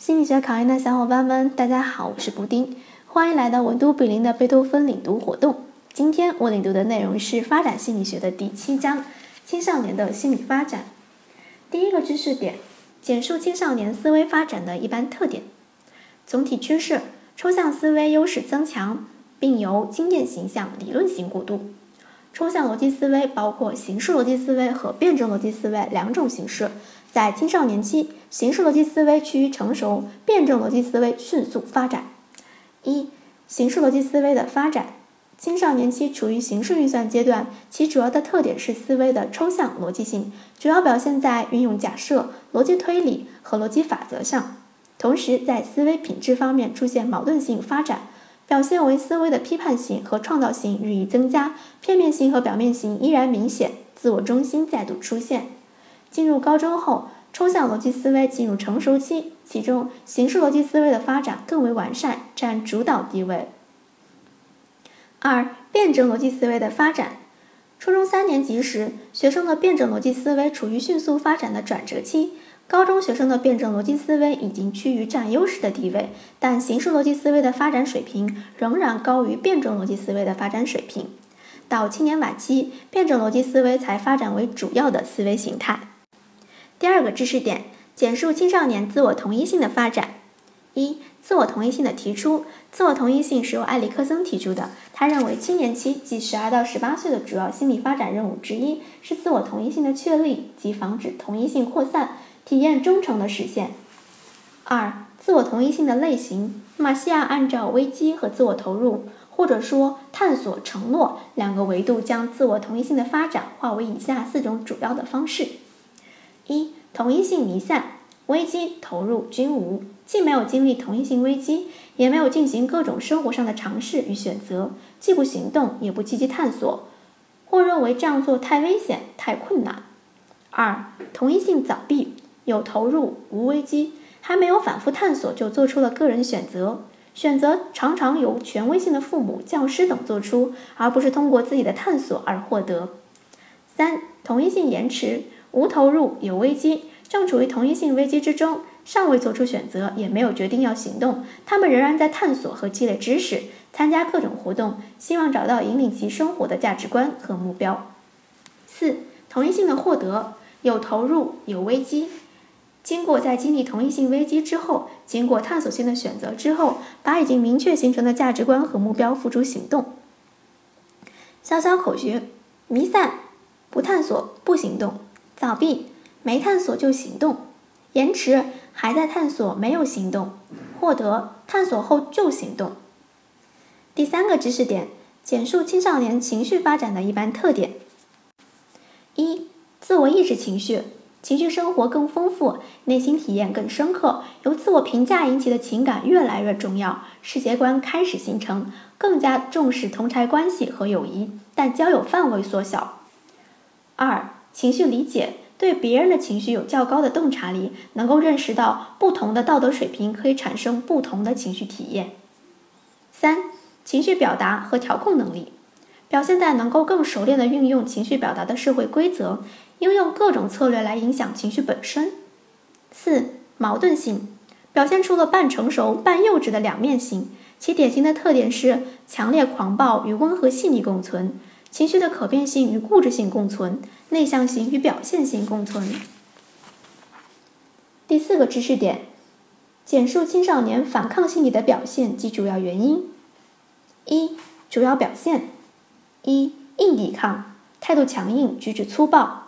心理学考研的小伙伴们，大家好，我是布丁，欢迎来到文都比邻的贝多芬领读活动。今天我领读的内容是发展心理学的第七章：青少年的心理发展。第一个知识点：简述青少年思维发展的一般特点。总体趋势：抽象思维优势增强，并由经验形象理论型过渡。抽象逻辑思维包括形式逻辑思维和辩证逻辑思维两种形式。在青少年期，形式逻辑思维趋于成熟，辩证逻辑思维迅速发展。一、形式逻辑思维的发展。青少年期处于形式运算阶段，其主要的特点是思维的抽象逻辑性，主要表现在运用假设、逻辑推理和逻辑法则上。同时，在思维品质方面出现矛盾性发展，表现为思维的批判性和创造性日益增加，片面性和表面性依然明显，自我中心再度出现。进入高中后，抽象逻辑思维进入成熟期，其中形式逻辑思维的发展更为完善，占主导地位。二、辩证逻辑思维的发展。初中三年级时，学生的辩证逻辑思维处于迅速发展的转折期；高中学生的辩证逻辑思维已经趋于占优势的地位，但形式逻辑思维的发展水平仍然高于辩证逻辑思维的发展水平。到青年晚期，辩证逻辑思维才发展为主要的思维形态。第二个知识点：简述青少年自我同一性的发展。一、自我同一性的提出。自我同一性是由埃里克森提出的。他认为，青年期即十二到十八岁的主要心理发展任务之一是自我同一性的确立及防止同一性扩散、体验忠诚的实现。二、自我同一性的类型。马西亚按照危机和自我投入，或者说探索、承诺两个维度，将自我同一性的发展划为以下四种主要的方式。一、同一性弥散，危机、投入均无，既没有经历同一性危机，也没有进行各种生活上的尝试与选择，既不行动，也不积极探索，或认为这样做太危险、太困难。二、同一性早闭，有投入无危机，还没有反复探索就做出了个人选择，选择常常由权威性的父母、教师等做出，而不是通过自己的探索而获得。三、同一性延迟。无投入有危机，正处于同一性危机之中，尚未做出选择，也没有决定要行动。他们仍然在探索和积累知识，参加各种活动，希望找到引领其生活的价值观和目标。四、同一性的获得有投入有危机，经过在经历同一性危机之后，经过探索性的选择之后，把已经明确形成的价值观和目标付诸行动。小小口诀：弥散，不探索不行动。早闭，没探索就行动；延迟，还在探索没有行动；获得，探索后就行动。第三个知识点：简述青少年情绪发展的一般特点。一、自我意识情绪，情绪生活更丰富，内心体验更深刻，由自我评价引起的情感越来越重要，世界观开始形成，更加重视同侪关系和友谊，但交友范围缩小。二。情绪理解对别人的情绪有较高的洞察力，能够认识到不同的道德水平可以产生不同的情绪体验。三、情绪表达和调控能力表现在能够更熟练的运用情绪表达的社会规则，应用各种策略来影响情绪本身。四、矛盾性表现出了半成熟半幼稚的两面性，其典型的特点是强烈狂暴与温和细腻共存。情绪的可变性与固执性共存，内向型与表现型共存。第四个知识点：简述青少年反抗心理的表现及主要原因。一、主要表现：一、硬抵抗，态度强硬，举止粗暴；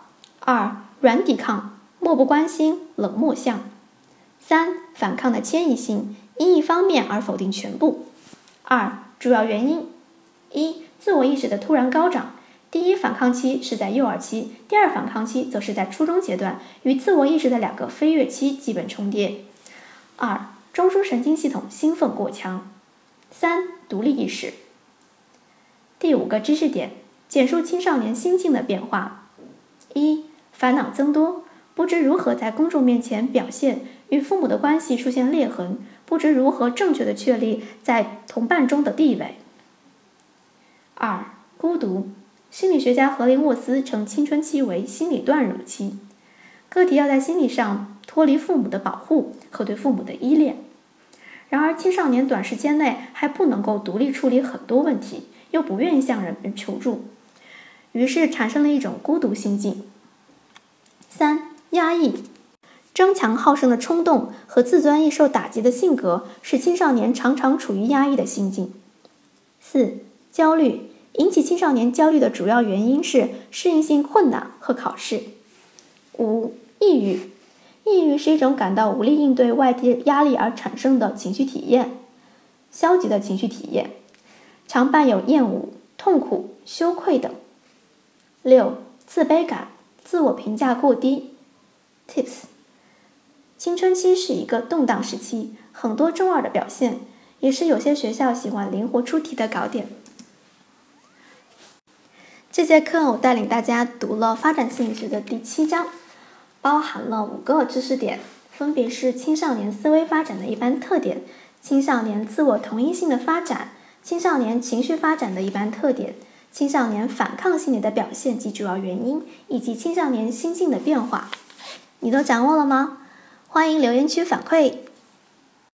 二、软抵抗，漠不关心，冷漠相；三、反抗的迁移性，因一方面而否定全部。二、主要原因：一。自我意识的突然高涨，第一反抗期是在幼儿期，第二反抗期则是在初中阶段，与自我意识的两个飞跃期基本重叠。二、中枢神经系统兴奋过强。三、独立意识。第五个知识点：简述青少年心境的变化。一、烦恼增多，不知如何在公众面前表现，与父母的关系出现裂痕，不知如何正确的确立在同伴中的地位。二、孤独。心理学家格林沃斯称青春期为心理断乳期，个体要在心理上脱离父母的保护和对父母的依恋。然而，青少年短时间内还不能够独立处理很多问题，又不愿意向人求助，于是产生了一种孤独心境。三、压抑。争强好胜的冲动和自尊易受打击的性格，使青少年常常处于压抑的心境。四、焦虑引起青少年焦虑的主要原因是适应性困难和考试。五、抑郁，抑郁是一种感到无力应对外界压力而产生的情绪体验，消极的情绪体验，常伴有厌恶、痛苦、羞愧等。六、自卑感，自我评价过低。Tips。青春期是一个动荡时期，很多中二的表现，也是有些学校喜欢灵活出题的搞点。这节课我带领大家读了发展心理学的第七章，包含了五个知识点，分别是青少年思维发展的一般特点、青少年自我同一性的发展、青少年情绪发展的一般特点、青少年反抗心理的表现及主要原因，以及青少年心境的变化。你都掌握了吗？欢迎留言区反馈。